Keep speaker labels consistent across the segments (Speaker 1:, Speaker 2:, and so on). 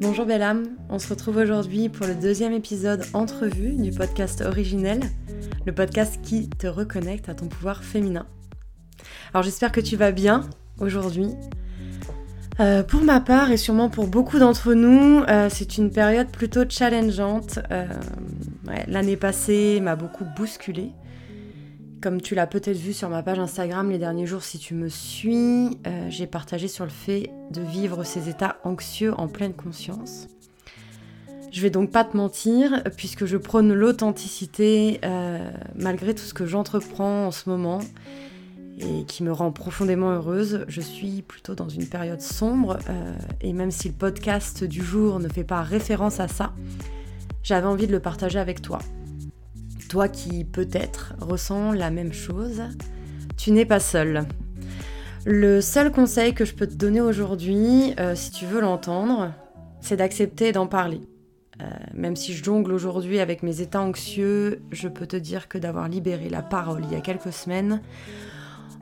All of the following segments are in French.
Speaker 1: Bonjour belle âme, on se retrouve aujourd'hui pour le deuxième épisode entrevue du podcast originel, le podcast qui te reconnecte à ton pouvoir féminin. Alors j'espère que tu vas bien aujourd'hui. Euh, pour ma part et sûrement pour beaucoup d'entre nous, euh, c'est une période plutôt challengeante. Euh, l'année passée m'a beaucoup bousculée. Comme tu l'as peut-être vu sur ma page Instagram les derniers jours si tu me suis, euh, j'ai partagé sur le fait de vivre ces états anxieux en pleine conscience. Je vais donc pas te mentir, puisque je prône l'authenticité euh, malgré tout ce que j'entreprends en ce moment et qui me rend profondément heureuse. Je suis plutôt dans une période sombre euh, et même si le podcast du jour ne fait pas référence à ça, j'avais envie de le partager avec toi. Toi qui peut-être ressens la même chose, tu n'es pas seul. Le seul conseil que je peux te donner aujourd'hui, euh, si tu veux l'entendre, c'est d'accepter d'en parler. Euh, même si je jongle aujourd'hui avec mes états anxieux, je peux te dire que d'avoir libéré la parole il y a quelques semaines,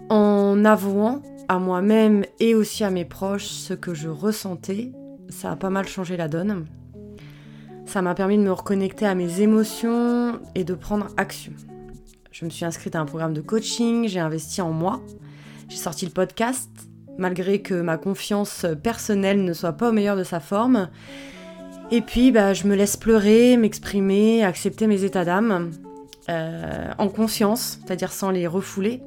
Speaker 1: en avouant à moi-même et aussi à mes proches ce que je ressentais, ça a pas mal changé la donne. Ça m'a permis de me reconnecter à mes émotions et de prendre action. Je me suis inscrite à un programme de coaching, j'ai investi en moi, j'ai sorti le podcast, malgré que ma confiance personnelle ne soit pas au meilleur de sa forme. Et puis, bah, je me laisse pleurer, m'exprimer, accepter mes états d'âme, euh, en conscience, c'est-à-dire sans les refouler.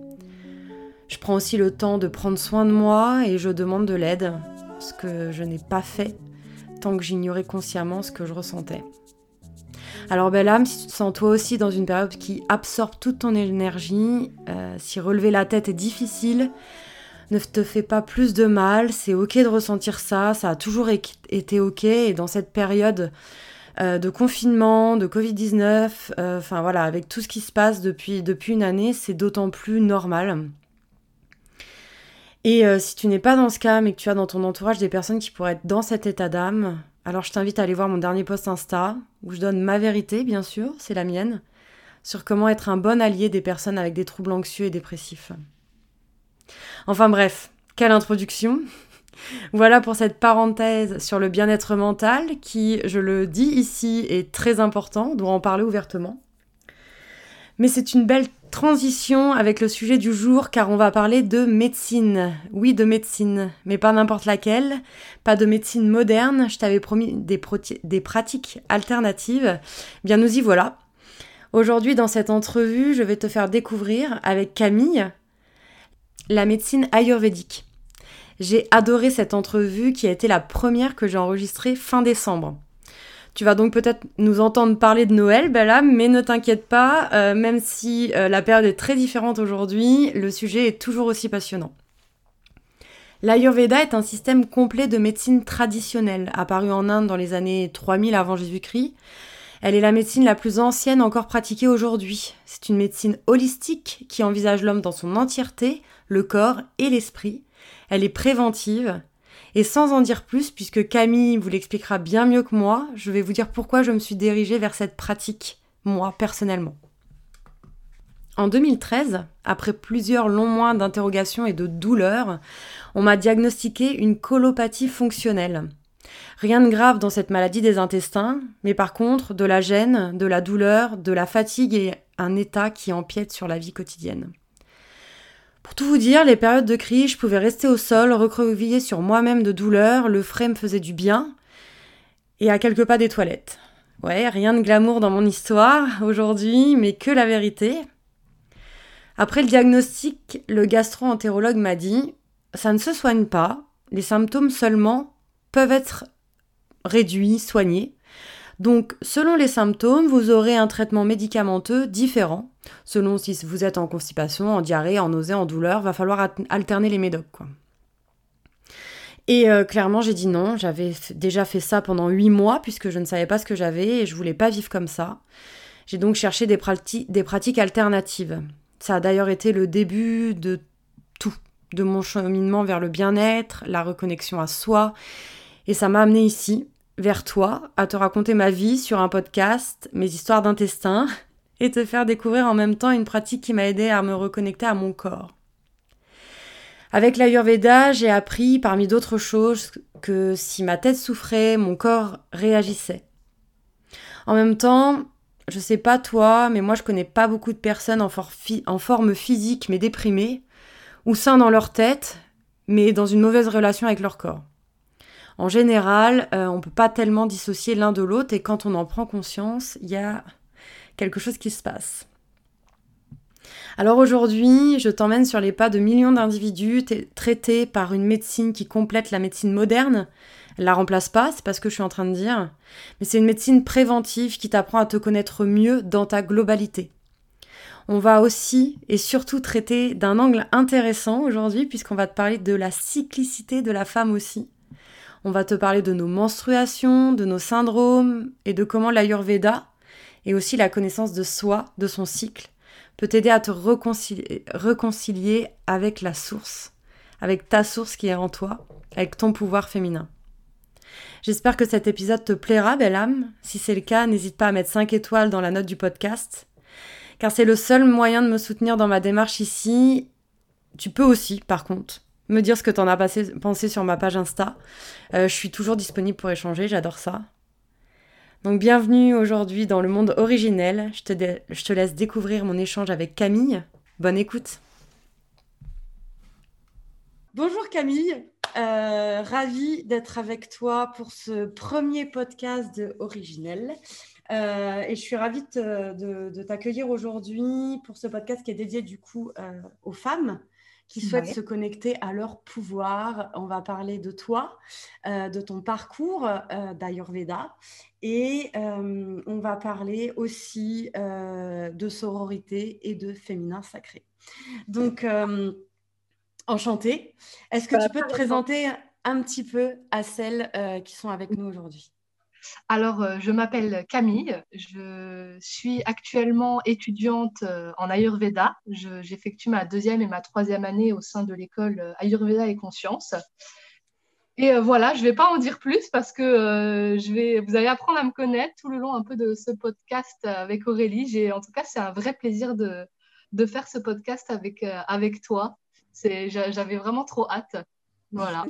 Speaker 1: Je prends aussi le temps de prendre soin de moi et je demande de l'aide, ce que je n'ai pas fait que j'ignorais consciemment ce que je ressentais. Alors belle âme, si tu te sens toi aussi dans une période qui absorbe toute ton énergie, euh, si relever la tête est difficile, ne te fais pas plus de mal, c'est ok de ressentir ça, ça a toujours été ok, et dans cette période euh, de confinement, de Covid-19, euh, enfin voilà, avec tout ce qui se passe depuis, depuis une année, c'est d'autant plus normal. Et euh, si tu n'es pas dans ce cas, mais que tu as dans ton entourage des personnes qui pourraient être dans cet état d'âme, alors je t'invite à aller voir mon dernier post Insta, où je donne ma vérité, bien sûr, c'est la mienne, sur comment être un bon allié des personnes avec des troubles anxieux et dépressifs. Enfin bref, quelle introduction Voilà pour cette parenthèse sur le bien-être mental qui, je le dis ici, est très important, doit en parler ouvertement. Mais c'est une belle transition avec le sujet du jour car on va parler de médecine. Oui, de médecine, mais pas n'importe laquelle, pas de médecine moderne, je t'avais promis des, pratiques alternatives. Bien nous y voilà. Aujourd'hui dans cette entrevue, je vais te faire découvrir avec Camille la médecine ayurvédique. J'ai adoré cette entrevue qui a été la première que j'ai enregistrée fin décembre. Tu vas donc peut-être nous entendre parler de Noël, Bella, mais ne t'inquiète pas, euh, même si euh, la période est très différente aujourd'hui, le sujet est toujours aussi passionnant. L'Ayurveda est un système complet de médecine traditionnelle, apparu en Inde dans les années 3000 avant Jésus-Christ. Elle est la médecine la plus ancienne encore pratiquée aujourd'hui. C'est une médecine holistique qui envisage l'homme dans son entièreté, le corps et l'esprit. Elle est préventive, et sans en dire plus, puisque Camille vous l'expliquera bien mieux que moi, je vais vous dire pourquoi je me suis dirigée vers cette pratique, moi personnellement. En 2013, après plusieurs longs mois d'interrogation et de douleur, on m'a diagnostiqué une colopathie fonctionnelle. Rien de grave dans cette maladie des intestins, mais par contre de la gêne, de la douleur, de la fatigue et un état qui empiète sur la vie quotidienne. Pour tout vous dire, les périodes de crise, je pouvais rester au sol, recroquevillée sur moi-même de douleur, le frais me faisait du bien, et à quelques pas des toilettes. Ouais, rien de glamour dans mon histoire aujourd'hui, mais que la vérité. Après le diagnostic, le gastro-entérologue m'a dit ça ne se soigne pas, les symptômes seulement peuvent être réduits, soignés. Donc, selon les symptômes, vous aurez un traitement médicamenteux différent. Selon si vous êtes en constipation, en diarrhée, en nausée, en douleur, va falloir alterner les médocs. Et euh, clairement, j'ai dit non. J'avais déjà fait ça pendant huit mois puisque je ne savais pas ce que j'avais et je voulais pas vivre comme ça. J'ai donc cherché des, des pratiques alternatives. Ça a d'ailleurs été le début de tout, de mon cheminement vers le bien-être, la reconnexion à soi. Et ça m'a amené ici, vers toi à te raconter ma vie sur un podcast, mes histoires d'intestin, et te faire découvrir en même temps une pratique qui m'a aidé à me reconnecter à mon corps. Avec l'Ayurveda, j'ai appris, parmi d'autres choses, que si ma tête souffrait, mon corps réagissait. En même temps, je sais pas toi, mais moi je connais pas beaucoup de personnes en, forme physique mais déprimées, ou sains dans leur tête, mais dans une mauvaise relation avec leur corps. En général, euh, on ne peut pas tellement dissocier l'un de l'autre et quand on en prend conscience, il y a quelque chose qui se passe. Alors aujourd'hui, je t'emmène sur les pas de millions d'individus traités par une médecine qui complète la médecine moderne. Elle la remplace pas, c'est pas ce que je suis en train de dire, mais c'est une médecine préventive qui t'apprend à te connaître mieux dans ta globalité. On va aussi et surtout traiter d'un angle intéressant aujourd'hui puisqu'on va te parler de la cyclicité de la femme aussi. On va te parler de nos menstruations, de nos syndromes et de comment l'Ayurveda et aussi la connaissance de soi, de son cycle, peut t'aider à te réconcilier, avec la source, avec ta source qui est en toi, avec ton pouvoir féminin. J'espère que cet épisode te plaira, belle âme. Si c'est le cas, n'hésite pas à mettre 5 étoiles dans la note du podcast, car c'est le seul moyen de me soutenir dans ma démarche ici. Tu peux aussi, par contre, me dire ce que tu en as pensé sur ma page Insta. Euh, je suis toujours disponible pour échanger, j'adore ça. Donc bienvenue aujourd'hui dans le monde originel. Je te, je te laisse découvrir mon échange avec Camille. Bonne écoute. Bonjour Camille, euh, ravie d'être avec toi pour ce premier podcast de Originel. Euh, et je suis ravie de, t'accueillir aujourd'hui pour ce podcast qui est dédié du coup euh, aux femmes qui souhaitent se connecter à leur pouvoir. On va parler de toi, euh, de ton parcours euh, d'Ayurveda et euh, on va parler aussi de sororité et de féminin sacré. Donc, enchantée. Est-ce que bah, tu peux te présenter un petit peu à celles qui sont avec nous aujourd'hui?
Speaker 2: Alors, euh, je m'appelle Camille, je suis actuellement étudiante euh, en Ayurveda. J'effectue ma deuxième et ma troisième année au sein de l'école euh, Ayurveda et Conscience. Et voilà, je ne vais pas en dire plus parce que je vais, vous allez apprendre à me connaître tout le long un peu de ce podcast avec Aurélie. En tout cas, c'est un vrai plaisir de, de, faire ce podcast avec, avec toi. J'avais vraiment trop hâte. Voilà.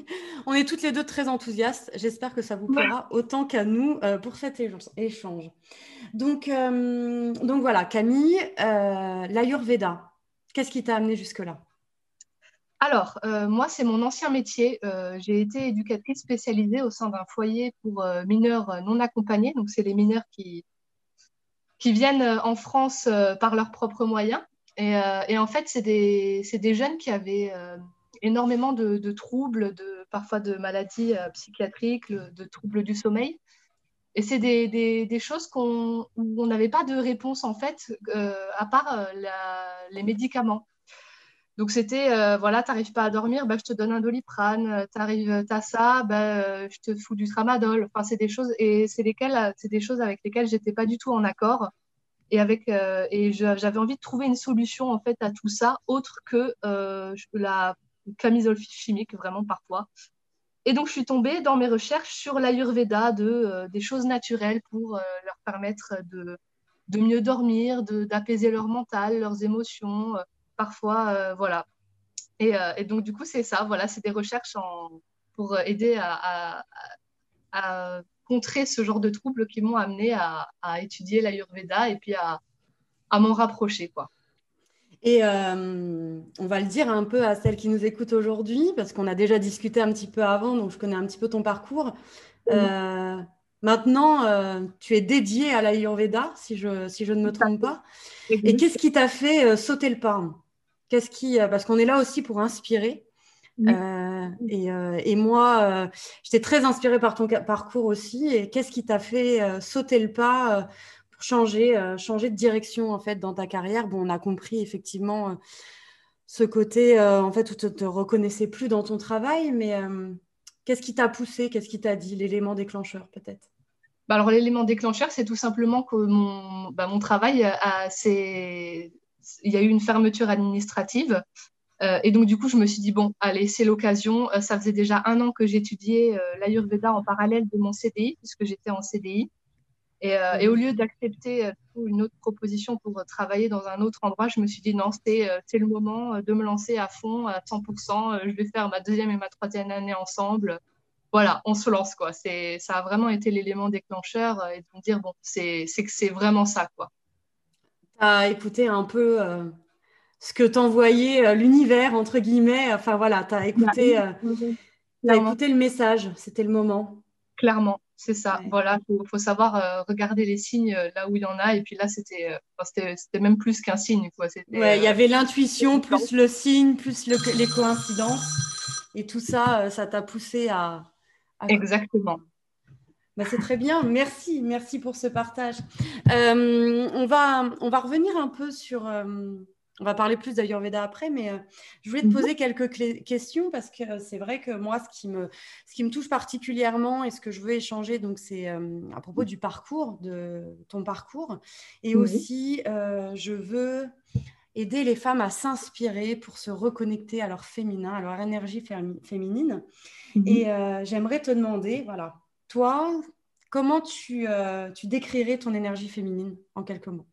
Speaker 1: On est toutes les deux très enthousiastes. J'espère que ça vous plaira autant qu'à nous euh, pour cet échange. Donc, euh, donc voilà, Camille, euh, l'Ayurveda, qu'est-ce qui t'a amené jusque-là?
Speaker 2: Alors, moi, c'est mon ancien métier. j'ai été éducatrice spécialisée au sein d'un foyer pour mineurs non accompagnés. Donc, c'est les mineurs qui, qui viennent en France par leurs propres moyens. Et, et en fait, c'est des, des, jeunes qui avaient énormément de, troubles, de, parfois de maladies euh, psychiatriques, de troubles du sommeil. Et c'est des, choses qu'on, où on n'avait pas de réponse, en fait, euh, à part euh, les médicaments. Donc, c'était, voilà, tu n'arrives pas à dormir, bah, je te donne un doliprane, tu as ça, bah, je te fous du tramadol. Enfin, c'est des choses, et c'est, lesquelles, c'est des choses avec lesquelles j'étais pas du tout en accord. Et, avec, et j'avais envie de trouver une solution, en fait, à tout ça, autre que la camisole chimique, vraiment parfois. Et donc, je suis tombée dans mes recherches sur l'Ayurveda, de, euh, des choses naturelles pour euh, leur permettre de, de mieux dormir, d'apaiser leur mental, leurs émotions, euh, parfois, voilà. Et, et, donc, du coup, c'est ça, voilà, c'est des recherches pour aider à, à, contrer ce genre de troubles qui m'ont amené à, à étudier l'Ayurveda et puis à, à m'en rapprocher, quoi.
Speaker 1: Et euh, on va le dire un peu à celles qui nous écoutent aujourd'hui, parce qu'on a déjà discuté un petit peu avant, donc je connais un petit peu ton parcours. Euh, maintenant, euh, tu es dédiée à l'Ayurveda, si je, si je ne me trompe pas. Et qu'est-ce qui t'a fait sauter le pas? Qu'est-ce qui, parce qu'on est là aussi pour inspirer. et, et, moi, j'étais très inspirée par ton parcours aussi. Et qu'est-ce qui t'a fait sauter le pas changer, euh, changer de direction en fait dans ta carrière. Bon, on a compris effectivement euh, ce côté euh, en fait où tu te, reconnaissais plus dans ton travail, mais qu'est-ce qui t'a poussé, qu'est-ce qui t'a dit, l'élément déclencheur peut-être
Speaker 2: bah alors l'élément déclencheur, c'est tout simplement que mon, bah, mon travail, il y a eu une fermeture administrative. et donc, du coup, je me suis dit, bon, allez, c'est l'occasion. ça faisait déjà un an que j'étudiais l'Ayurveda en parallèle de mon CDI, puisque j'étais en CDI. Et, euh, et au lieu d'accepter une autre proposition pour travailler dans un autre endroit, je me suis dit non, c'est le moment de me lancer à fond, à 100%. Je vais faire ma deuxième et ma troisième année ensemble. Voilà, on se lance quoi. Ça a vraiment été l'élément déclencheur et de me dire bon, c'est que c'est vraiment ça quoi.
Speaker 1: Tu as écouté un peu ce que t'envoyait l'univers, entre guillemets. Enfin voilà, tu as écouté, as écouté le message, c'était le moment.
Speaker 2: Clairement, c'est ça. Voilà, il faut, savoir euh, regarder les signes euh, là où il y en a. Et puis là, c'était euh, même plus qu'un signe.
Speaker 1: il y avait l'intuition, plus le signe, plus les coïncidences. Et tout ça, ça t'a poussé à,
Speaker 2: Exactement.
Speaker 1: Bah, c'est très bien, merci, merci pour ce partage. on, va, on va revenir un peu sur, on va parler plus d'Ayurveda après, mais euh, je voulais te mhm. poser quelques questions parce que euh, c'est vrai que moi, ce qui, me, ce qui me touche particulièrement et ce que je veux échanger, donc c'est euh, à propos du parcours, de ton parcours. Et aussi, je veux aider les femmes à s'inspirer pour se reconnecter à leur féminin, à leur énergie féminine. Mhm. Et j'aimerais te demander, voilà, toi, comment tu, tu décrirais ton énergie féminine en quelques mots?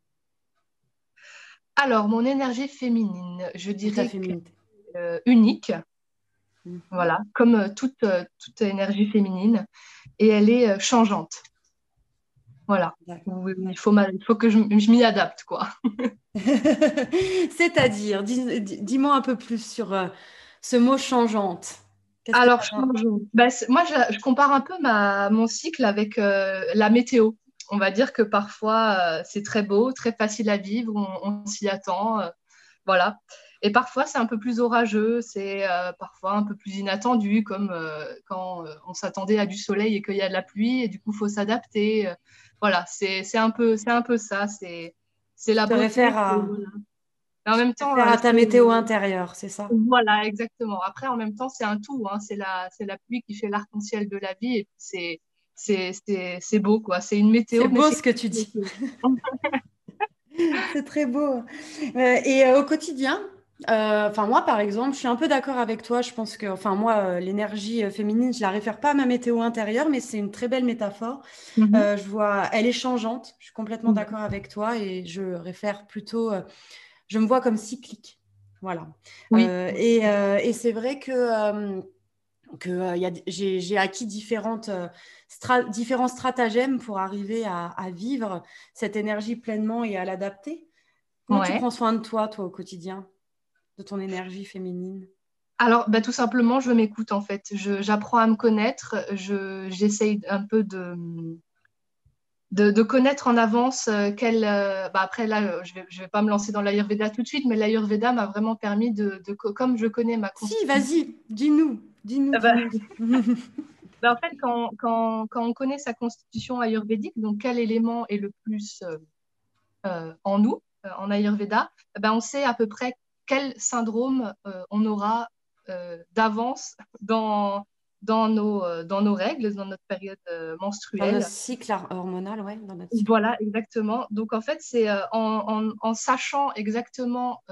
Speaker 2: Alors, mon énergie féminine, je dirais euh, unique, mhm. voilà, comme euh, toute, euh, toute énergie féminine, et elle est changeante. Voilà, il faut, il faut que je, m'y adapte, quoi.
Speaker 1: C'est-à-dire, dis-moi un peu plus sur ce mot changeante.
Speaker 2: Alors, changeante. Bah, moi, je, compare un peu ma, mon cycle avec la météo on va dire que parfois euh, c'est très beau, très facile à vivre, on, s'y attend, euh, voilà. Et parfois c'est un peu plus orageux, c'est euh, parfois un peu plus inattendu, comme quand on s'attendait à du soleil et qu'il y a de la pluie, et du coup il faut s'adapter. voilà, c'est un peu c'est un peu ça, c'est c'est la
Speaker 1: beauté. À... en même temps, à ta météo intérieure, c'est ça?
Speaker 2: Voilà, exactement. Après, en même temps, c'est un tout. Hein. C'est la, la pluie qui fait l'arc-en-ciel de la vie. Et c'est c'est beau, quoi. C'est une météo.
Speaker 1: C'est beau ce que tu dis. c'est très beau. Euh, et euh, au quotidien, euh, enfin moi par exemple, je suis un peu d'accord avec toi. Je pense que, enfin moi, l'énergie féminine, je la réfère pas à ma météo intérieure, mais c'est une très belle métaphore. Mhm. je vois, elle est changeante. Je suis complètement mhm. d'accord avec toi et je réfère plutôt, je me vois comme cyclique. Voilà. et, et c'est vrai que que j'ai acquis différentes différents stratagèmes pour arriver à, vivre cette énergie pleinement et à l'adapter. Comment tu prends soin de toi, toi, au quotidien, de ton énergie féminine?
Speaker 2: Alors, bah, tout simplement, je m'écoute en fait. J'apprends à me connaître. J'essaye un peu de, de, connaître en avance euh, quelle. Euh, bah, après, là, je ne vais, je vais, pas me lancer dans l'Ayurveda tout de suite, mais l'Ayurveda m'a vraiment permis de, de, Comme je connais ma
Speaker 1: Si, vas-y, dis-nous. Dis-nous. Ah
Speaker 2: bah, Bah, en fait, quand, on connaît sa constitution ayurvédique, donc quel élément est le plus euh, euh, en nous, euh, en Ayurveda, bah, on sait à peu près quel syndrome on aura d'avance dans, dans nos, euh, dans nos règles, dans notre période euh, menstruelle.
Speaker 1: Dans notre cycle hormonal, oui.
Speaker 2: Voilà, exactement. Donc, en fait, c'est euh, en, en, sachant exactement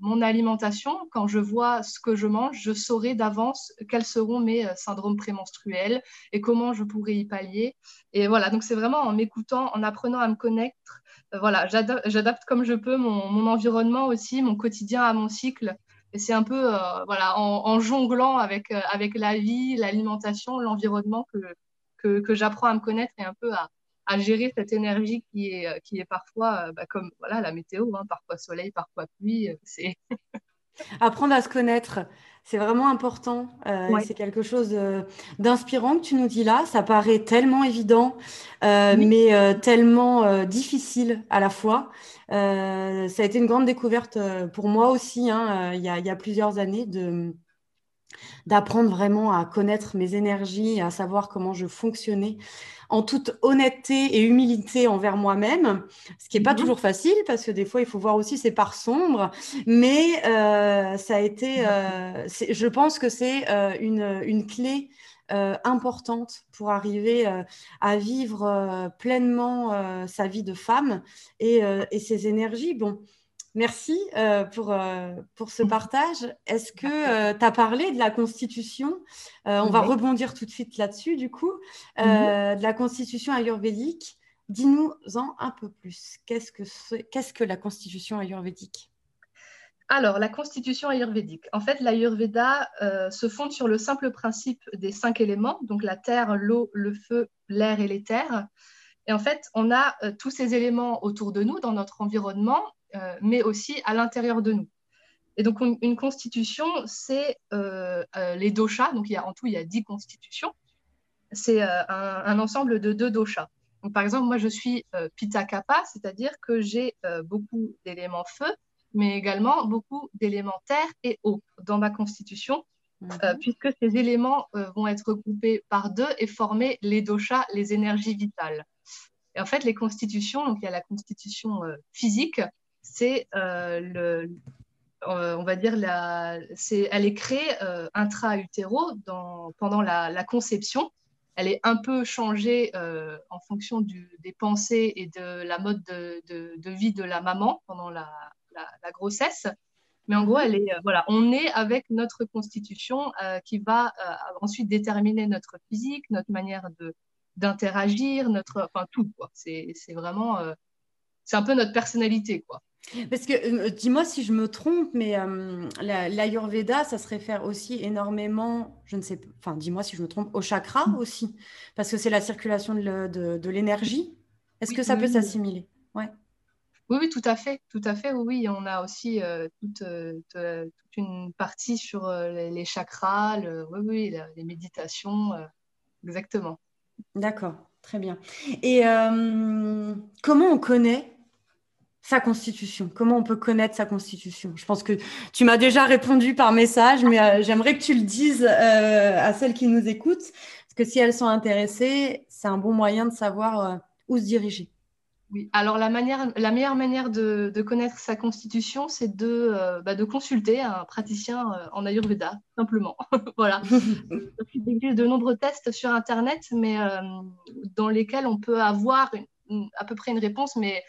Speaker 2: mon alimentation, quand je vois ce que je mange, je saurai d'avance quels seront mes syndromes prémenstruels et comment je pourrais y pallier. Et voilà, donc c'est vraiment en m'écoutant, en apprenant à me connaître. voilà, j'adapte comme je peux mon, mon environnement aussi, mon quotidien à mon cycle et c'est un peu euh, voilà, en, jonglant avec, euh, avec la vie, l'alimentation, l'environnement que, que, que j'apprends à me connaître et un peu à, à gérer cette énergie qui est, euh, qui est parfois bah, comme voilà, la météo, hein, parfois soleil, parfois pluie. C'est
Speaker 1: Apprendre à se connaître, c'est vraiment important. C'est quelque chose d'inspirant que tu nous dis là. Ça paraît tellement évident, mais tellement difficile à la fois. Euh, ça a été une grande découverte euh, pour moi aussi, hein, euh, il, y a, il, y a, plusieurs années, de, d'apprendre vraiment à connaître mes énergies, à savoir comment je fonctionnais en toute honnêteté et humilité envers moi-même, ce qui n'est pas mhm. toujours facile parce que des fois il faut voir aussi ses parts sombres, mais ça a été, je pense que c'est une, une, clé euh, importante pour arriver euh, à vivre euh, pleinement sa vie de femme et, ses énergies. Bon, merci pour, pour ce partage. Est-ce que tu as parlé de la Constitution? On va rebondir tout de suite là-dessus, du coup, de la Constitution ayurvédique. dis-nous-en un peu plus. Qu'est-ce que, qu'est-ce que la constitution ayurvédique?
Speaker 2: Alors, la constitution ayurvédique. En fait, l'ayurveda euh, se fonde sur le simple principe des cinq éléments, donc la terre, l'eau, le feu, l'air et l'éther. Et en fait, on a euh, tous ces éléments autour de nous, dans notre environnement, euh, mais aussi à l'intérieur de nous. Et donc, une, constitution, c'est les doshas. Donc, il y a, en tout, il y a dix constitutions. C'est un, ensemble de deux doshas. Par exemple, moi, je suis Pitta Kappa, c'est-à-dire que j'ai beaucoup d'éléments feu mais également beaucoup d'éléments terre et eau dans ma constitution, euh, mhm. puisque ces éléments euh, vont être regroupés par deux et former les doshas, les énergies vitales. Et en fait, les constitutions, donc il y a la constitution euh, physique, c'est le, on va dire, la, c'est, elle est créée intra-utéro pendant la, la, conception. Elle est un peu changée en fonction du, des pensées et de la mode de, de, de vie de la maman pendant la, la, grossesse. Mais en gros, elle est, euh, voilà, on est avec notre constitution euh, qui va euh, ensuite déterminer notre physique, notre manière de, d'interagir, notre, enfin tout. Quoi. C'est, c'est vraiment, c'est un peu notre personnalité. Quoi.
Speaker 1: Parce que, dis-moi si je me trompe, mais l'Ayurveda, ça se réfère aussi énormément, je ne sais pas, enfin, dis-moi si je me trompe, au chakra aussi, parce que c'est la circulation de, de, l'énergie. Est-ce que ça peut s'assimiler? Ouais.
Speaker 2: Oui, oui, tout à fait, tout à fait. Oui, on a aussi euh, toute, euh, toute, une partie sur euh, les, chakras, oui, oui, les méditations, exactement.
Speaker 1: D'accord, très bien. Et comment on connaît sa constitution? Comment on peut connaître sa constitution? Je pense que tu m'as déjà répondu par message, mais j'aimerais que tu le dises à celles qui nous écoutent, parce que si elles sont intéressées, c'est un bon moyen de savoir où se diriger.
Speaker 2: Oui, alors la, manière, la meilleure manière de, connaître sa constitution, c'est de, euh, bah, de consulter un praticien euh, en Ayurveda, simplement. voilà. Il existe de nombreux tests sur Internet, mais euh, dans lesquels on peut avoir à peu près une réponse, mais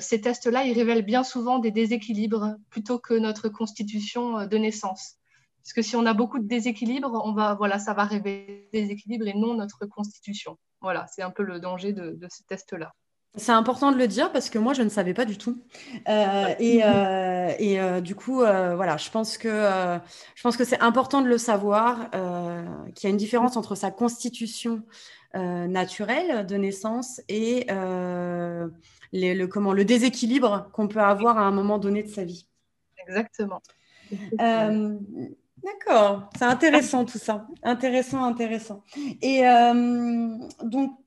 Speaker 2: ces tests-là, ils révèlent bien souvent des déséquilibres plutôt que notre constitution de naissance. Parce que si on a beaucoup de déséquilibres, on va, voilà, ça va révéler des déséquilibres et non notre constitution. Voilà, c'est un peu le danger de, de ces tests-là.
Speaker 1: C'est important de le dire parce que moi, je ne savais pas du tout. Euh, et, euh, et euh, du coup, voilà, je pense que, je pense que c'est important de le savoir, qu'il y a une différence entre sa constitution naturelle de naissance et le, comment, le déséquilibre qu'on peut avoir à un moment donné de sa vie.
Speaker 2: Exactement.
Speaker 1: D'accord, c'est intéressant tout ça. Intéressant, intéressant. Et donc,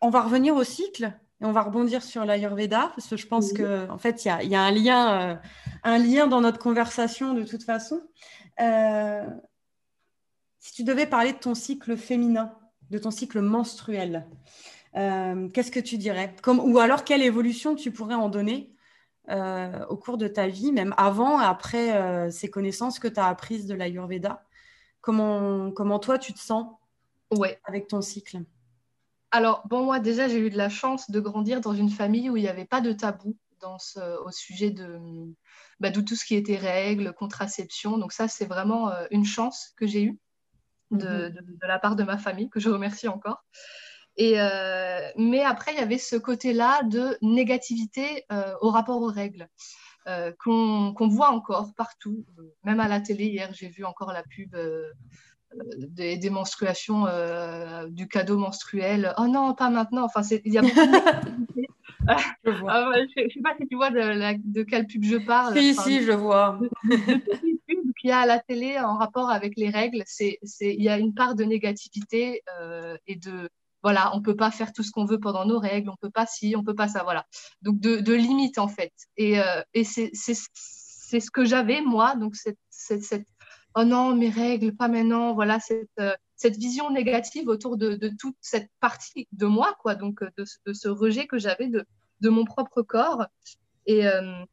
Speaker 1: on va revenir au cycle. Et on va rebondir sur l'Ayurveda, parce que je pense qu'en en fait, il y a, un, lien, euh, un lien dans notre conversation de toute façon. Euh, si tu devais parler de ton cycle féminin, de ton cycle menstruel, euh, qu'est-ce que tu dirais? Comme, Ou alors, quelle évolution tu pourrais en donner au cours de ta vie, même avant, après ces connaissances que tu as apprises de l'Ayurveda? Comment, comment toi, tu te sens
Speaker 2: ouais.
Speaker 1: avec ton cycle?
Speaker 2: Alors, bon, moi, déjà, j'ai eu de la chance de grandir dans une famille où il n'y avait pas de tabou dans ce, au sujet de, bah, de, tout ce qui était règles, contraception. Donc, ça, c'est vraiment euh, une chance que j'ai eue de, mhm. de, de, la part de ma famille, que je remercie encore. Et, euh, mais après, il y avait ce côté-là de négativité euh, au rapport aux règles. qu'on voit encore partout, même à la télé. Hier, j'ai vu encore la pub des, des, menstruations, euh, du cadeau menstruel. Oh non, pas maintenant. Enfin, il y a beaucoup de... je, ah je, sais pas si tu vois de, de quelle pub je parle.
Speaker 1: Si, si, je vois.
Speaker 2: qu'il y a à la télé en rapport avec les règles, c'est, il y a une part de négativité euh, et de voilà, on peut pas faire tout ce qu'on veut pendant nos règles, on peut pas ci, on peut pas ça, voilà. Donc de, de limite en fait. Et, euh, et c'est, ce que j'avais moi, donc cette, cette, cette oh non, mes règles, pas maintenant, voilà, cette, euh, cette vision négative autour de, de, toute cette partie de moi, quoi, donc euh, de, de ce rejet que j'avais de, de, mon propre corps. Et, euh,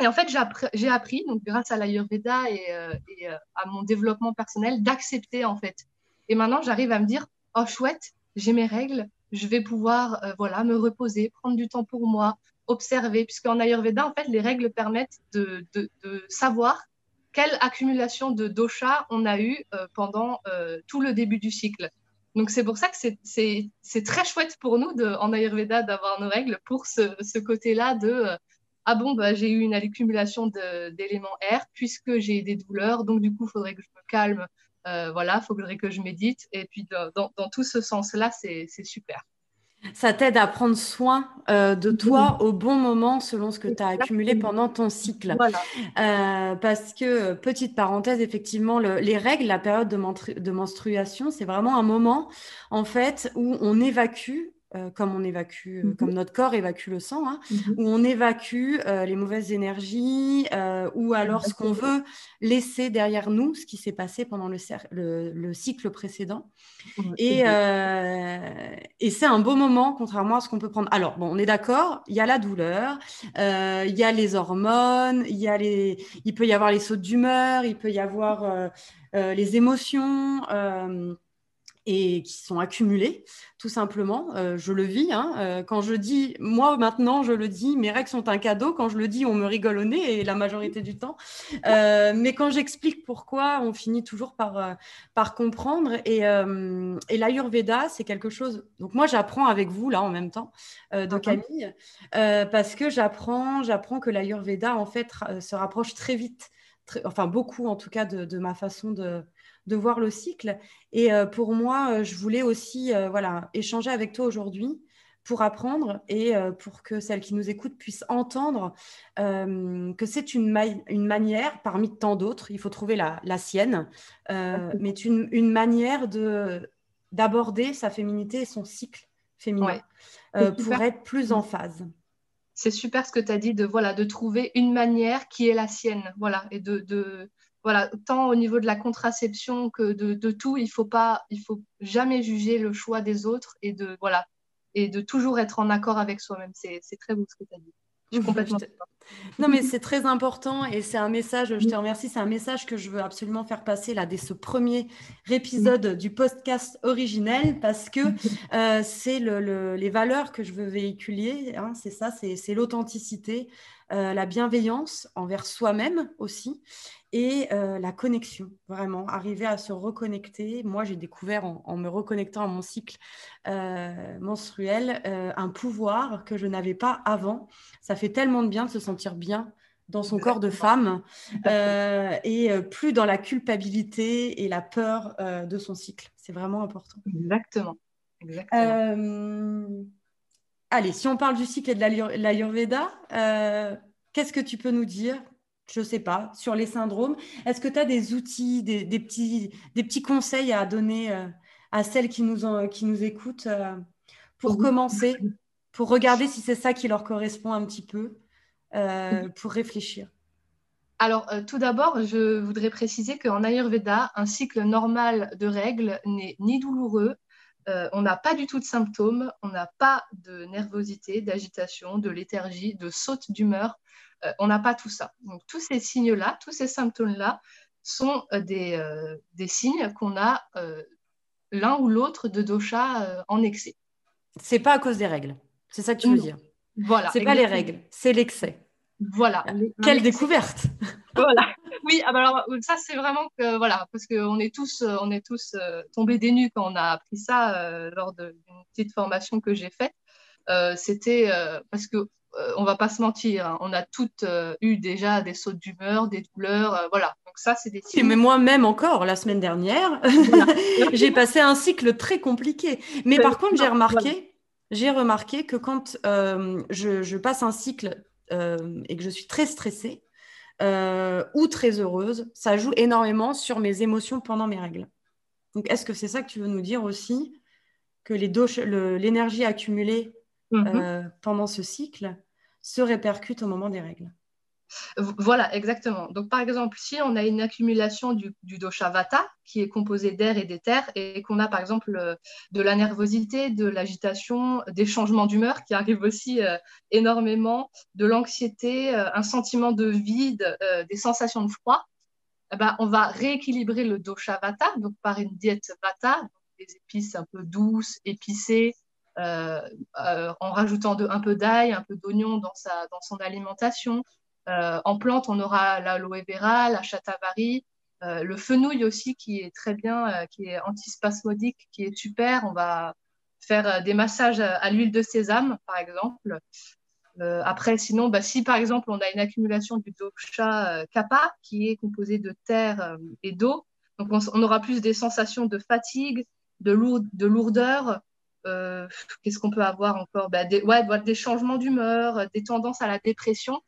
Speaker 2: et en fait, j'ai appris, donc grâce à l'Ayurveda et, et à mon développement personnel, d'accepter, en fait. Et maintenant, j'arrive à me dire, oh chouette, j'ai mes règles, je vais pouvoir voilà, me reposer, prendre du temps pour moi, observer, puisqu'en Ayurveda, en fait, les règles permettent de, de savoir quelle accumulation de dosha on a eu euh, pendant euh, tout le début du cycle. Donc c'est pour ça que c'est très chouette pour nous en Ayurveda d'avoir nos règles pour ce, côté-là de euh, ah bon bah j'ai eu une accumulation d'éléments air puisque j'ai des douleurs donc du coup il faudrait que je me calme euh, voilà il faudrait que je médite et puis dans, dans tout ce sens-là c'est super.
Speaker 1: Ça t'aide à prendre soin euh, de toi au bon moment selon ce que tu as accumulé pendant ton cycle. Euh, parce que, petite parenthèse, effectivement, les règles, la période de, de menstruation, c'est vraiment un moment, en fait, où on évacue euh, comme on évacue, euh, comme mhm. notre corps évacue le sang, hein, mhm. où on évacue euh, les mauvaises énergies, ou alors ce qu'on veut laisser derrière nous, ce qui s'est passé pendant le, le, cycle précédent. et, et c'est un beau moment, contrairement à ce qu'on peut prendre. Alors, bon, on est d'accord, il y a la douleur, il y a les hormones, il, y a les... il peut y avoir les sautes d'humeur, il peut y avoir les émotions et qui sont accumulées, tout simplement. Euh, je le vis. Hein. Euh, quand je dis, moi maintenant, je le dis, mes règles sont un cadeau. Quand je le dis, on me rigole au nez et la majorité du temps. Euh, mais quand j'explique pourquoi, on finit toujours par, par comprendre. Et, et l'Ayurveda, c'est quelque chose. Donc moi, j'apprends avec vous là en même temps, de Camille, parce que j'apprends, j'apprends que l'Ayurveda en fait se rapproche très vite, enfin beaucoup en tout cas de, de ma façon de de voir le cycle. Et euh, pour moi, euh, je voulais aussi euh, voilà, échanger avec toi aujourd'hui pour apprendre et pour que celles qui nous écoutent puissent entendre que c'est une, une, manière, parmi tant d'autres, il faut trouver la, sienne, mais une, une manière de, d'aborder sa féminité et son cycle féminin pour être plus en phase.
Speaker 2: C'est super ce que tu as dit de, voilà, de trouver une manière qui est la sienne voilà, et de, de voilà, tant au niveau de la contraception que de, tout, il faut pas, il faut jamais juger le choix des autres et de voilà et de toujours être en accord avec soi-même. C'est très beau ce que tu as dit. Je suis complètement
Speaker 1: non, mais c'est très important et c'est un message, je te remercie, c'est un message que je veux absolument faire passer là dès ce premier épisode du podcast originel parce que euh, c'est le, les valeurs que je veux véhiculer, hein, c'est ça, c'est l'authenticité, euh, la bienveillance envers soi-même aussi et euh, la connexion, vraiment, arriver à se reconnecter. Moi, j'ai découvert en, me reconnectant à mon cycle euh, menstruel un pouvoir que je n'avais pas avant. Ça fait tellement de bien de se sentir bien dans son corps de femme et plus dans la culpabilité et la peur de son cycle. C'est vraiment important.
Speaker 2: Exactement. Exactement.
Speaker 1: Allez, si on parle du cycle et de l'Ayurveda, euh, qu'est-ce que tu peux nous dire je ne sais pas, sur les syndromes. Est-ce que tu as des outils, des, petits, des petits conseils à donner euh, à celles qui nous, qui nous écoutent euh, pour commencer, pour regarder si c'est ça qui leur correspond un petit peu, pour réfléchir?
Speaker 2: Alors, tout d'abord, je voudrais préciser qu'en Ayurveda, un cycle normal de règles n'est ni douloureux, euh, on n'a pas du tout de symptômes, on n'a pas de nervosité, d'agitation, de léthargie, de saute d'humeur. Euh, on n'a pas tout ça. Donc tous ces signes-là, tous ces symptômes-là sont euh, des, signes qu'on a l'un ou l'autre de dosha en excès.
Speaker 1: C'est pas à cause des règles. C'est ça que tu veux dire.
Speaker 2: Voilà.
Speaker 1: C'est pas les règles, c'est l'excès.
Speaker 2: Voilà.
Speaker 1: Quelle découverte
Speaker 2: Voilà. Oui, ah bah alors ça c'est vraiment que voilà, parce qu'on est tous, euh, on est tous euh, tombés des nues quand on a appris ça euh, lors d'une petite formation que j'ai faite. C'était parce que on va pas se mentir, hein, on a toutes eu déjà des sautes d'humeur, des douleurs, voilà. Donc ça c'est des
Speaker 1: mais moi-même encore la semaine dernière, j'ai passé un cycle très compliqué. Mais par contre j'ai remarqué, j'ai remarqué que quand je, je, passe un cycle et que je suis très stressée euh, ou très heureuse, ça joue énormément sur mes émotions pendant mes règles. Donc, est-ce que c'est ça que tu veux nous dire aussi? Que l'énergie accumulée mm-hmm. euh, pendant ce cycle se répercute au moment des règles
Speaker 2: voilà, exactement. Donc, par exemple, si on a une accumulation du, dosha vata, qui est composé d'air et d'éther, et qu'on a, par exemple, euh, de la nervosité, de l'agitation, des changements d'humeur qui arrivent aussi euh, énormément, de l'anxiété, euh, un sentiment de vide, des sensations de froid, eh ben, on va rééquilibrer le dosha vata, donc par une diète vata, des épices un peu douces, épicées, en rajoutant un peu d'ail, un peu d'oignon dans, son alimentation, euh, en plante, on aura l'aloe vera, la chatavari, le fenouil aussi qui est très bien, qui est antispasmodique, qui est super. On va faire des massages à, l'huile de sésame, par exemple. après, sinon, bah, si par exemple on a une accumulation du dosha kappa qui est composé de terre et d'eau, donc on, aura plus des sensations de fatigue, de lourdeur, euh, qu'est-ce qu'on peut avoir encore? Bah, des, ouais, des changements d'humeur, des tendances à la dépression.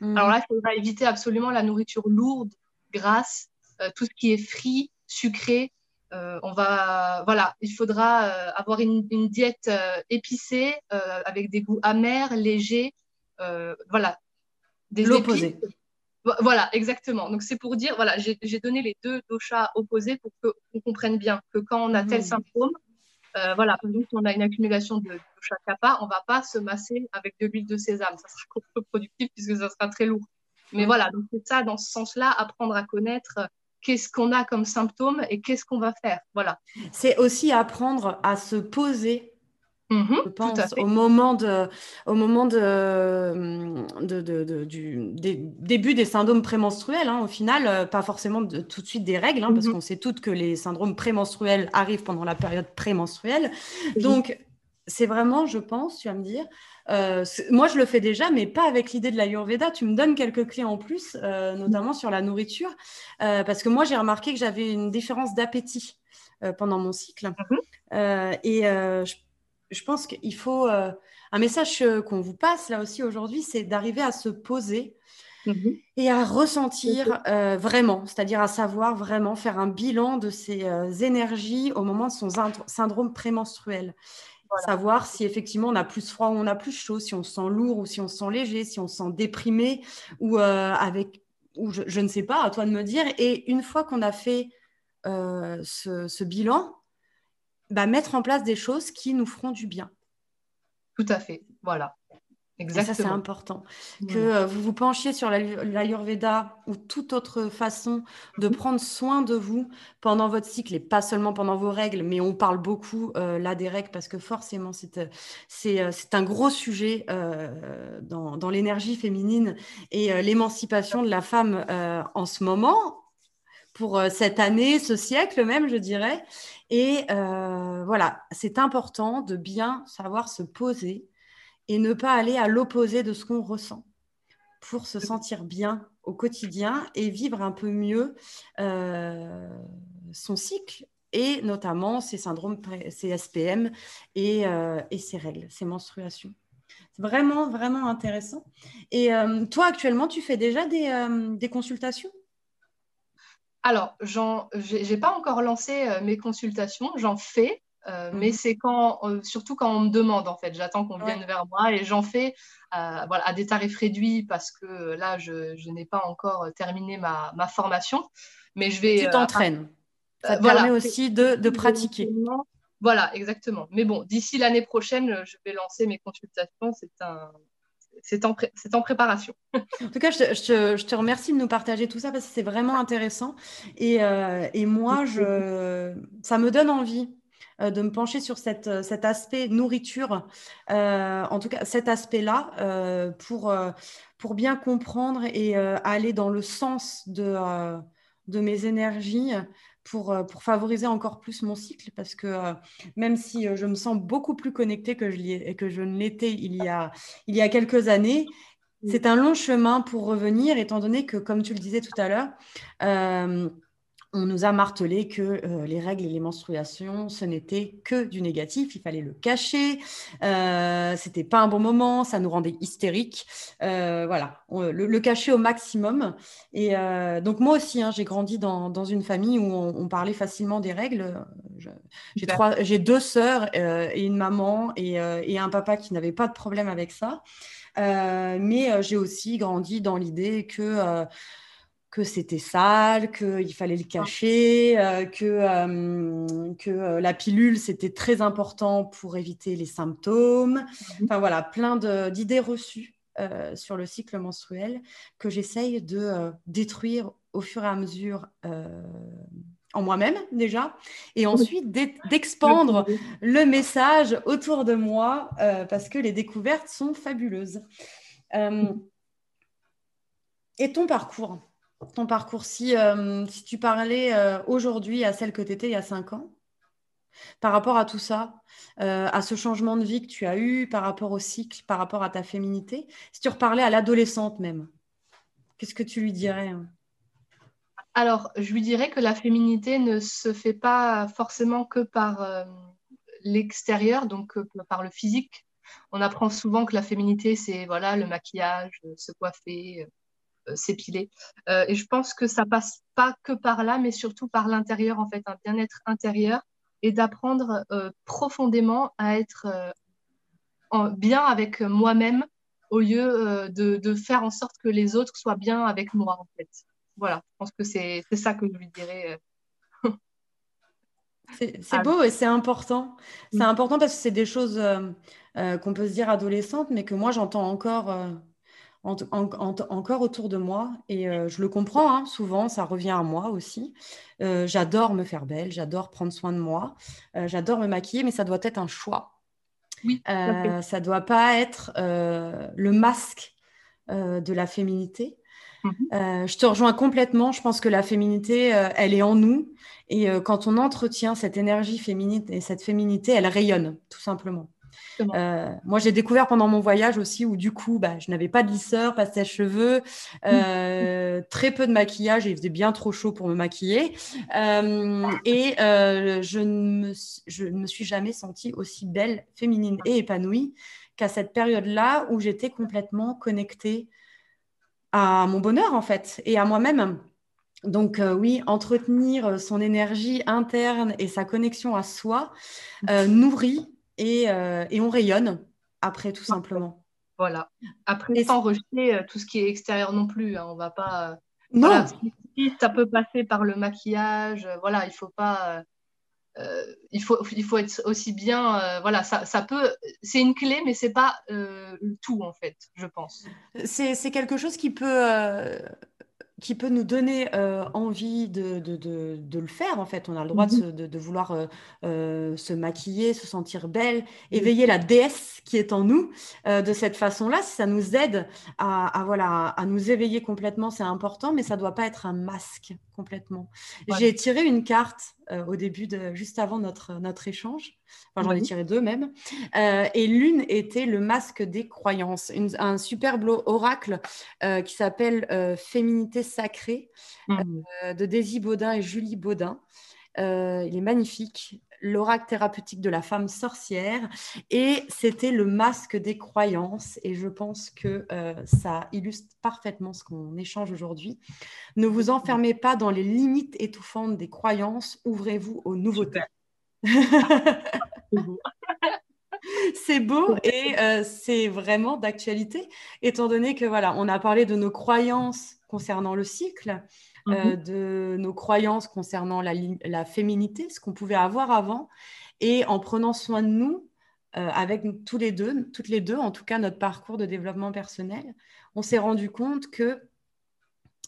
Speaker 2: Mhm. Alors là, il faudra éviter absolument la nourriture lourde, grasse, euh, tout ce qui est frit, sucré. Euh, on va, voilà, il faudra avoir une, diète épicée avec des goûts amers, légers. voilà.
Speaker 1: L'opposé.
Speaker 2: Voilà, exactement. Donc c'est pour dire, voilà, j'ai donné les deux doshas opposés pour qu'on comprenne bien que quand on a tel mhm. symptôme, euh, voilà, par exemple, si on a une accumulation de dosha kappa, on ne va pas se masser avec de l'huile de sésame. Ça sera contre-productif puisque ça sera très lourd. Mais voilà, donc c'est ça, dans ce sens-là, apprendre à connaître euh, qu'est-ce qu'on a comme symptômes et qu'est-ce qu'on va faire. Voilà.
Speaker 1: C'est aussi apprendre à se poser Mhm, je pense, au moment, de, au moment de, du début des syndromes prémenstruels, hein, au final, euh, pas forcément tout de suite des règles, hein, parce mhm. qu'on sait toutes que les syndromes prémenstruels arrivent pendant la période prémenstruelle. Donc, c'est vraiment, je pense, tu vas me dire, euh, moi je le fais déjà, mais pas avec l'idée de la l'Ayurveda. Tu me donnes quelques clés en plus, euh, notamment sur la nourriture, parce que moi j'ai remarqué que j'avais une différence d'appétit pendant mon cycle. Et je je pense qu'il faut. Euh, un message qu'on vous passe là aussi aujourd'hui, c'est d'arriver à se poser mhm. et à ressentir euh, vraiment, c'est-à-dire à savoir vraiment faire un bilan de ses euh, énergies au moment de son syndrome prémenstruel. Savoir si effectivement on a plus froid ou on a plus chaud, si on se sent lourd ou si on se sent léger, si on se sent déprimé ou avec. Ou je, ne sais pas, à toi de me dire. Et une fois qu'on a fait ce bilan, bah, mettre en place des choses qui nous feront du bien.
Speaker 2: Tout à fait, voilà.
Speaker 1: Exactement. ça, c'est important. Que euh, vous vous penchiez sur l'Ayurveda ou toute autre façon de mhm. prendre soin de vous pendant votre cycle et pas seulement pendant vos règles, mais on parle beaucoup euh, là des règles parce que forcément, c'est, euh, un gros sujet dans, dans l'énergie féminine et l'émancipation de la femme en ce moment, pour cette année, ce siècle même, je dirais. Et euh, voilà, c'est important de bien savoir se poser et ne pas aller à l'opposé de ce qu'on ressent pour se sentir bien au quotidien et vivre un peu mieux euh, son cycle et notamment ses syndromes, ses SPM euh, et ses règles, ses menstruations. C'est vraiment, vraiment intéressant. Et toi, actuellement, tu fais déjà des consultations?
Speaker 2: Alors, je n'ai pas encore lancé euh, mes consultations, j'en fais, euh, mais mhm. c'est quand, euh, surtout quand on me demande en fait. J'attends qu'on vienne vers moi et j'en fais voilà, à des tarifs réduits parce que là, je, n'ai pas encore terminé ma, formation. Mais je vais.
Speaker 1: Tu t'entraînes. Ça te permet aussi de, de pratiquer.
Speaker 2: Voilà, exactement. Mais bon, d'ici l'année prochaine, je vais lancer mes consultations. C'est un, c'est en, en, préparation.
Speaker 1: en tout cas, je, te remercie de nous partager tout ça parce que c'est vraiment intéressant. Et, euh, moi, je, ça me donne envie euh, de me pencher sur cette, cet aspect nourriture, euh, en tout cas cet aspect-là, pour, pour bien comprendre et aller dans le sens de, de mes énergies pour, euh, pour favoriser encore plus mon cycle parce que euh, même si euh, je me sens beaucoup plus connectée que je, que je ne l'étais il, y a, il y a quelques années, c'est un long chemin pour revenir étant donné que, comme tu le disais tout à l'heure, on nous a martelé que euh, les règles et les menstruations, ce n'était que du négatif, il fallait le cacher, euh, c'était pas un bon moment, ça nous rendait hystériques. Euh, voilà, le, cacher au maximum. Et euh, donc moi aussi, hein, j'ai grandi dans, une famille où on, parlait facilement des règles. J'ai deux sœurs et une maman et, et un papa qui n'avaient pas de problème avec ça. mais j'ai aussi grandi dans l'idée que que c'était sale, qu'il fallait le cacher, euh, que, euh, que euh, la pilule, c'était très important pour éviter les symptômes. Mhm. Enfin voilà, plein d'idées reçues sur le cycle menstruel que j'essaye de détruire au fur et à mesure en moi-même déjà, et ensuite d'expandre le message autour de moi parce que les découvertes sont fabuleuses. et ton parcours? Ton parcours, si, si tu parlais aujourd'hui à celle que tu étais il y a cinq ans, par rapport à tout ça, à ce changement de vie que tu as eu, par rapport au cycle, par rapport à ta féminité, si tu reparlais à l'adolescente même, qu'est-ce que tu lui dirais hein?
Speaker 2: Alors, je lui dirais que la féminité ne se fait pas forcément que par l'extérieur, donc par le physique. On apprend souvent que la féminité, c'est voilà le maquillage, se coiffer, euh, s'épiler. Euh, et je pense que ça passe pas que par là, mais surtout par l'intérieur, en fait, un bien-être intérieur et d'apprendre euh, profondément à être bien avec moi-même au lieu de, faire en sorte que les autres soient bien avec moi, en fait. Voilà, je pense que c'est ça que je lui dirais.
Speaker 1: c'est beau et c'est important. C'est mm. important parce que c'est des choses qu'on peut se dire adolescentes, mais que moi j'entends encore encore autour de moi et euh, je le comprends, hein, souvent ça revient à moi aussi. Euh, j'adore me faire belle, j'adore prendre soin de moi, euh, j'adore me maquiller, mais ça doit être un choix. Oui, ça doit pas être le masque de la féminité. Mhm. je te rejoins complètement. Je pense que la féminité, elle est en nous. Et quand on entretient cette énergie féminine et cette féminité, elle rayonne, tout simplement. Euh, moi, j'ai découvert pendant mon voyage aussi où du coup, bah, je n'avais pas de lisseur, pas de sèche-cheveux, euh, très peu de maquillage il faisait bien trop chaud pour me maquiller. Euh, et je ne, me, suis jamais sentie aussi belle, féminine et épanouie qu'à cette période-là où j'étais complètement connectée à mon bonheur en fait et à moi-même. Donc oui, entretenir son énergie interne et sa connexion à soi nourrit euh, et, on rayonne après, tout simplement.
Speaker 2: Voilà. Après, sans rejeter euh, tout ce qui est extérieur non plus. Hein. On va pas. Euh, non. ça peut passer par le maquillage. voilà, il faut pas. il, faut, il faut être aussi bien. voilà, ça, ça peut. C'est une clé, mais c'est pas tout en fait, je pense.
Speaker 1: C'est quelque chose qui peut qui peut nous donner euh, envie de, de, de, le faire, en fait. On a le droit de, mhm. vouloir euh, euh, se maquiller, se sentir belle, éveiller la déesse qui est en nous de cette façon-là. Si ça nous aide à, à, voilà, à nous éveiller complètement, c'est important, mais ça ne doit pas être un masque complètement. J'ai tiré une carte au début, de, juste avant notre, notre échange. Enfin, j'en ai tiré deux même. Euh, et l'une était le masque des croyances, un superbe oracle euh, qui s'appelle euh, Féminité sacrée mmh. de Daisy Baudin et Julie Baudin. il est magnifique, l'oracle thérapeutique de la femme sorcière. Et c'était le masque des croyances. Et je pense que ça illustre parfaitement ce qu'on échange aujourd'hui. Ne vous enfermez pas dans les limites étouffantes des croyances, ouvrez-vous aux nouveautés. c'est beau et euh, c'est vraiment d'actualité, étant donné que voilà, on a parlé de nos croyances concernant le cycle, euh, mhm. de nos croyances concernant la, féminité, ce qu'on pouvait avoir avant, et en prenant soin de nous, euh, avec tous les deux, toutes les deux, en tout cas notre parcours de développement personnel, on s'est rendu compte que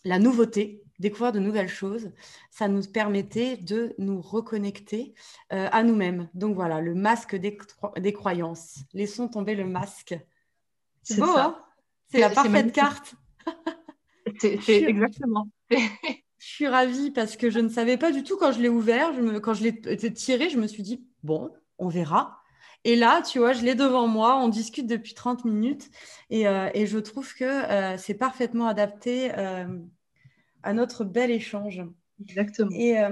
Speaker 1: la nouveauté, découvrir de nouvelles choses, ça nous permettait de nous reconnecter euh, à nous-mêmes. Donc voilà, le masque des, des, croyances. Laissons tomber le masque. C'est beau, hein? C'est la parfaite carte.
Speaker 2: C'est exactement.
Speaker 1: je suis ravie parce que je ne savais pas du tout quand je l'ai ouvert, quand je l'ai tiré, je me suis dit, bon, on verra. Et là, tu vois, je l'ai devant moi, on discute depuis 30 minutes et, euh, et je trouve que euh, c'est parfaitement adapté à notre bel échange.
Speaker 2: Exactement.
Speaker 1: Et euh,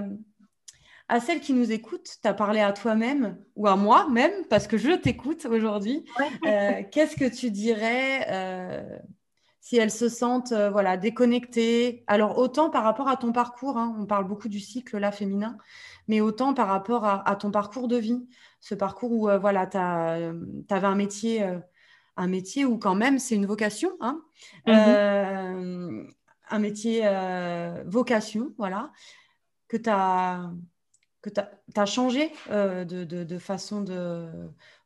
Speaker 1: à celles qui nous écoutent, tu as parlé à toi-même ou à moi même, parce que je t'écoute aujourd'hui. Euh, qu'est-ce que tu dirais euh, si elles se sentent voilà, déconnectées Alors, autant par rapport à ton parcours, hein, on parle beaucoup du cycle là féminin, mais autant par rapport à, ton parcours de vie, ce parcours où voilà, tu avais un métier un métier où quand même c'est une vocation. Hein. Mm-hmm un métier euh, vocation, voilà, que tu as, que as, changé euh, de, de, façon de,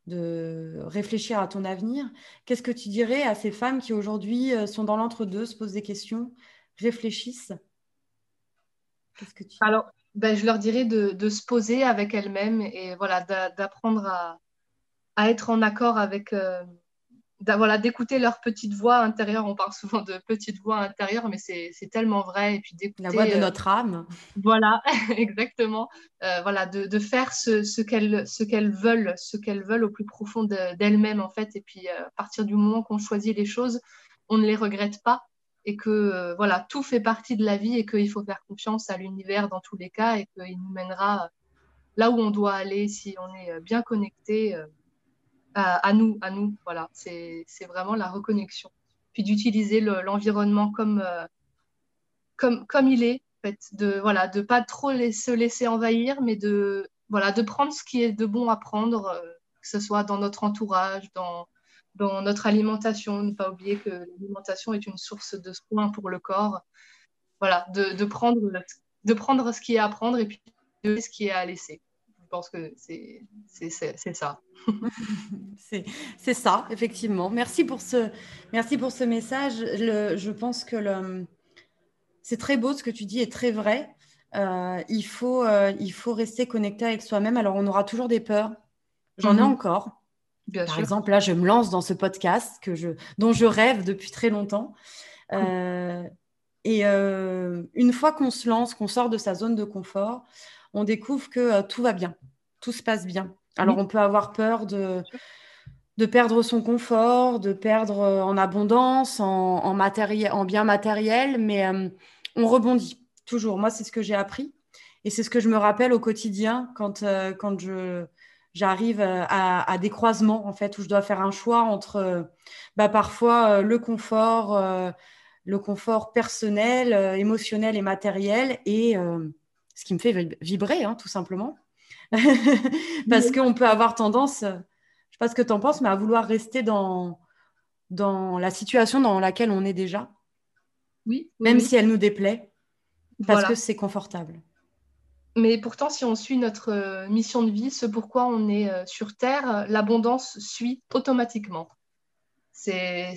Speaker 1: de réfléchir à ton avenir. Qu'est-ce que tu dirais à ces femmes qui aujourd'hui euh, sont dans l'entre-deux, se posent des questions, réfléchissent?
Speaker 2: Que tu... Alors, ben, je leur dirais de, se poser avec elles-mêmes et voilà, d'apprendre à, à, être en accord avec, voilà, d'écouter leur petite voix intérieure. On parle souvent de petite voix intérieure, mais c'est tellement vrai. Et puis
Speaker 1: La voix de euh, notre âme.
Speaker 2: Voilà, exactement. Euh, voilà, de, de, faire ce, ce qu'elles veulent, ce qu'elles veulent au plus profond d'elles-mêmes, en fait. Et puis, euh, à partir du moment qu'on choisit les choses, on ne les regrette pas. Et que, voilà, tout fait partie de la vie et qu'il faut faire confiance à l'univers dans tous les cas et qu'il nous mènera là où on doit aller si on est bien connecté à, nous, à nous. Voilà, c'est vraiment la reconnexion. Puis d'utiliser l'environnement comme, euh, comme, comme il est, de voilà, de pas trop se laisser envahir, mais de voilà, de prendre ce qui est de bon à prendre, euh, que ce soit dans notre entourage, dans dans notre alimentation. Ne pas oublier que l'alimentation est une source de soins pour le corps. Voilà, de, de, prendre, de prendre ce qui est à prendre et puis de ce qui est à laisser. Je pense que c'est ça.
Speaker 1: c'est ça, effectivement. Merci pour ce, merci pour ce message. je pense que c'est très beau ce que tu dis est très vrai. Euh, il, faut, euh, il faut rester connecté avec soi-même. Alors, on aura toujours des peurs. J'en ai mhm. encore. Par exemple, là, je me lance dans ce podcast que je, dont je rêve depuis très longtemps. Euh, et une fois qu'on se lance, qu'on sort de sa zone de confort, on découvre que euh, tout va bien, tout se passe bien. Alors, on peut avoir peur de, de perdre son confort, de perdre euh, en abondance, en, matériel, en bien matériel, mais euh, on rebondit toujours. Moi, c'est ce que j'ai appris et c'est ce que je me rappelle au quotidien quand, quand je, j'arrive à, des croisements en fait où je dois faire un choix entre bah, parfois le confort, le confort personnel, émotionnel et matériel et ce qui me fait vibrer, hein, tout simplement. Parce qu'on peut avoir tendance, je ne sais pas ce que tu en penses, mais à vouloir rester dans, dans la situation dans laquelle on est déjà.
Speaker 2: Oui.
Speaker 1: Même si elle nous déplaît, parce que c'est confortable.
Speaker 2: Mais pourtant, si on suit notre euh, mission de vie, ce pourquoi on est euh, sur Terre, l'abondance suit automatiquement. C'est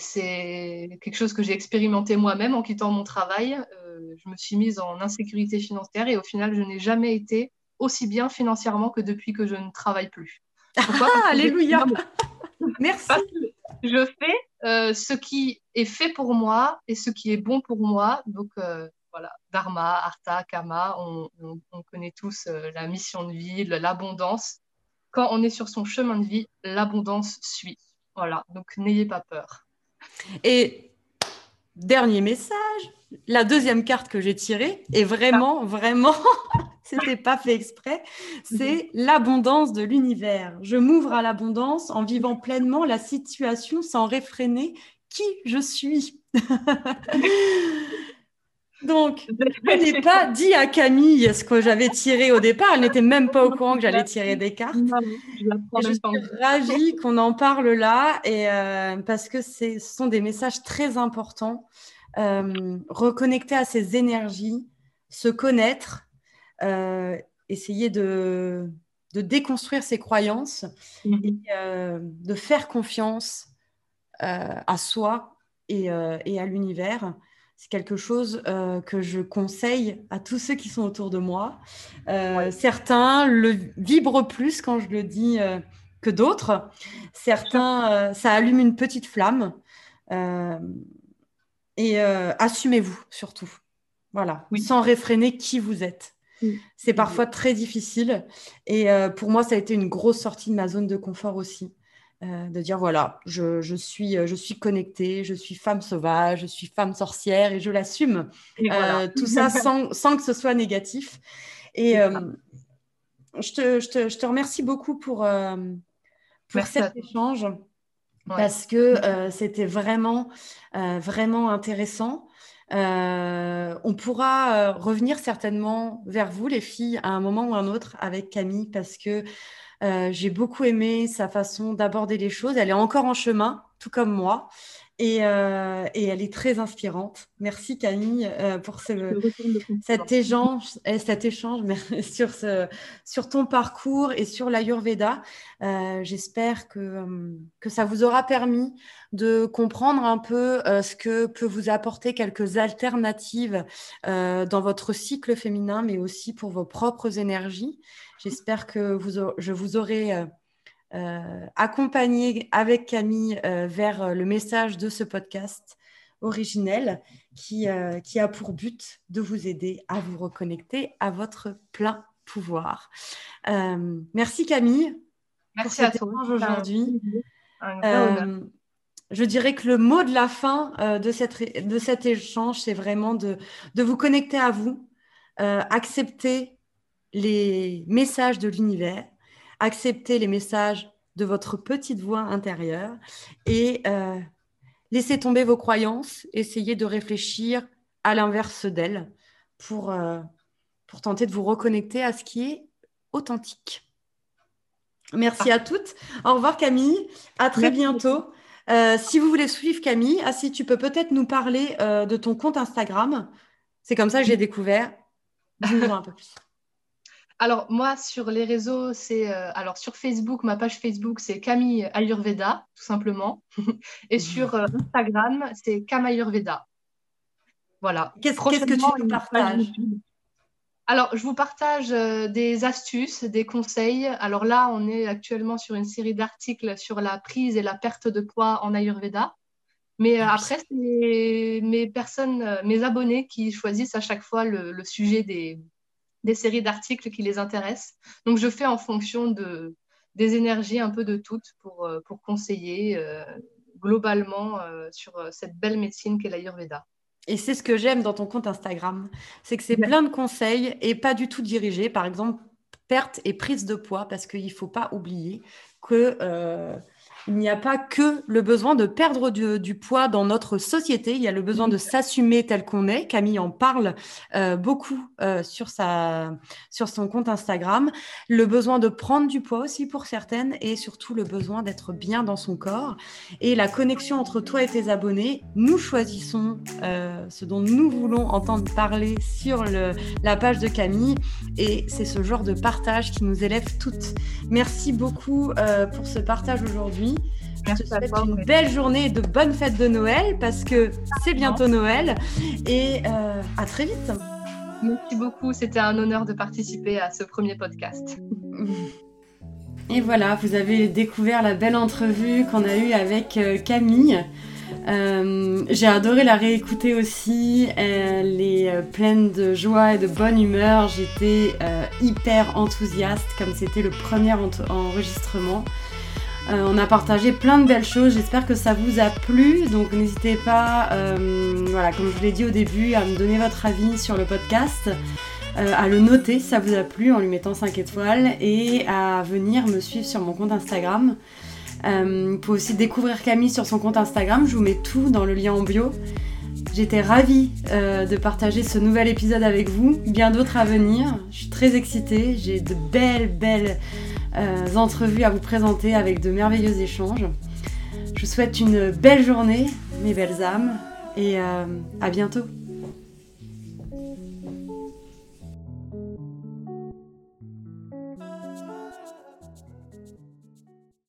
Speaker 2: quelque chose que j'ai expérimenté moi-même en quittant mon travail. Je me suis mise en insécurité financière et au final, je n'ai jamais été aussi bien financièrement que depuis que je ne travaille plus.
Speaker 1: Pourquoi ah, alléluia Merci.
Speaker 2: je fais euh, ce qui est fait pour moi et ce qui est bon pour moi. Donc euh, voilà, Dharma, Artha, Kama, on, connaît tous euh, la mission de vie, l'abondance. Quand on est sur son chemin de vie, l'abondance suit. Voilà, donc n'ayez pas peur.
Speaker 1: Et dernier message, la deuxième carte que j'ai tirée, et vraiment, vraiment, c'était pas fait exprès, c'est l'abondance de l'univers. Je m'ouvre à l'abondance en vivant pleinement la situation sans réfréner qui je suis. Donc, je n'ai pas dit à Camille ce que j'avais tiré au départ. Elle n'était même pas au courant que j'allais tirer des cartes. je, suis ravie qu'on en parle là et euh, parce que ce sont des messages très importants euh, reconnecter à ses énergies, se connaître, euh, essayer de, déconstruire ses croyances mhm. et de faire confiance à soi et, à l'univers. C'est quelque chose que je conseille à tous ceux qui sont autour de moi. Certains le vibrent plus quand je le dis que d'autres. Certains, ça allume une petite flamme. Et euh, assumez-vous surtout. Voilà, sans réfréner qui vous êtes. C'est parfois très difficile. Et euh, pour moi, ça a été une grosse sortie de ma zone de confort aussi. Euh, de dire voilà, je, suis, je suis connectée, je suis femme sauvage, je suis femme sorcière et je l'assume. tout ça sans, sans, que ce soit négatif. Et je te, je, te, je, te, remercie beaucoup pour, pour cet échange parce que euh, c'était vraiment, euh, vraiment intéressant. Euh, on pourra revenir certainement vers vous, les filles, à un moment ou un autre avec Camille, parce que j'ai beaucoup aimé sa façon d'aborder les choses. Elle est encore en chemin, tout comme moi. Euh, et, elle est très inspirante. Merci Camille euh, pour cet, échange, eh, cet échange sur, ce, sur ton parcours et sur l'Ayurveda. Euh, j'espère que, que ça vous aura permis de comprendre un peu ce que peut vous apporter quelques alternatives dans votre cycle féminin, mais aussi pour vos propres énergies. J'espère que vous, je vous aurai accompagner avec Camille vers le message de ce podcast originel qui, qui a pour but de vous aider à vous reconnecter à votre plein pouvoir. merci Camille.
Speaker 2: Merci à toi
Speaker 1: aujourd'hui. je dirais que le mot de la fin de, cette, de cet échange, c'est vraiment de, de, vous connecter à vous, accepter les messages de l'univers, accepter les messages de votre petite voix intérieure et euh, laisser tomber vos croyances, essayer de réfléchir à l'inverse d'elles pour, euh, pour tenter de vous reconnecter à ce qui est authentique. Merci à toutes. Au revoir Camille. À très bientôt. Euh, si vous voulez suivre Camille, ah, si tu peux peut-être nous parler de ton compte Instagram. C'est comme ça que j'ai découvert. Dis-nous un peu plus.
Speaker 2: Alors, moi, sur les réseaux, c'est. Euh, alors, sur Facebook, ma page Facebook, c'est Camille Ayurveda, tout simplement. Et mmh. sur euh, Instagram, c'est Cam Ayurveda. Voilà.
Speaker 1: Qu'est-ce que tu nous partages
Speaker 2: alors, je vous partage euh, des astuces, des conseils. Alors là, on est actuellement sur une série d'articles sur la prise et la perte de poids en Ayurveda. Mais après, c'est mes personnes, mes abonnés qui choisissent à chaque fois le sujet des, des séries d'articles qui les intéressent. Donc, je fais en fonction de, des énergies un peu de toutes pour, euh, pour conseiller euh, globalement euh, sur cette belle médecine qu'est l'Ayurveda.
Speaker 1: Et c'est ce que j'aime dans ton compte Instagram, c'est que c'est plein de conseils et pas du tout dirigés. Par exemple, perte et prise de poids, parce qu'il ne faut pas oublier que il n'y a pas que le besoin de perdre du, poids dans notre société, il y a le besoin de s'assumer tel qu'on est. Camille en parle euh, beaucoup euh, sur, sa, sur son compte Instagram. Le besoin de prendre du poids aussi pour certaines et surtout le besoin d'être bien dans son corps. Et la connexion entre toi et tes abonnés, nous choisissons euh, ce dont nous voulons entendre parler sur le, la page de Camille et c'est ce genre de partage qui nous élève toutes. Merci beaucoup pour ce partage aujourd'hui. Je te souhaite une belle journée et de bonnes fêtes de Noël parce que c'est bientôt Noël. Et euh, à très vite.
Speaker 2: Merci beaucoup. C'était un honneur de participer à ce premier podcast.
Speaker 1: Et voilà, vous avez découvert la belle entrevue qu'on a eue avec euh, Camille. Euh, j'ai adoré la réécouter aussi. Elle est pleine de joie et de bonne humeur. J'étais hyper enthousiaste comme c'était le premier enregistrement. Euh, on a partagé plein de belles choses, j'espère que ça vous a plu. Donc n'hésitez pas, euh, voilà, comme je vous l'ai dit au début, à me donner votre avis sur le podcast, euh, à le noter si ça vous a plu en lui mettant 5 étoiles et à venir me suivre sur mon compte Instagram. vous pouvez aussi découvrir Camille sur son compte Instagram, je vous mets tout dans le lien en bio. J'étais ravie de partager ce nouvel épisode avec vous, bien d'autres à venir. Je suis très excitée, j'ai de belles, belles euh, entrevues à vous présenter avec de merveilleux échanges. Je vous souhaite une belle journée, mes belles âmes, et euh, à bientôt.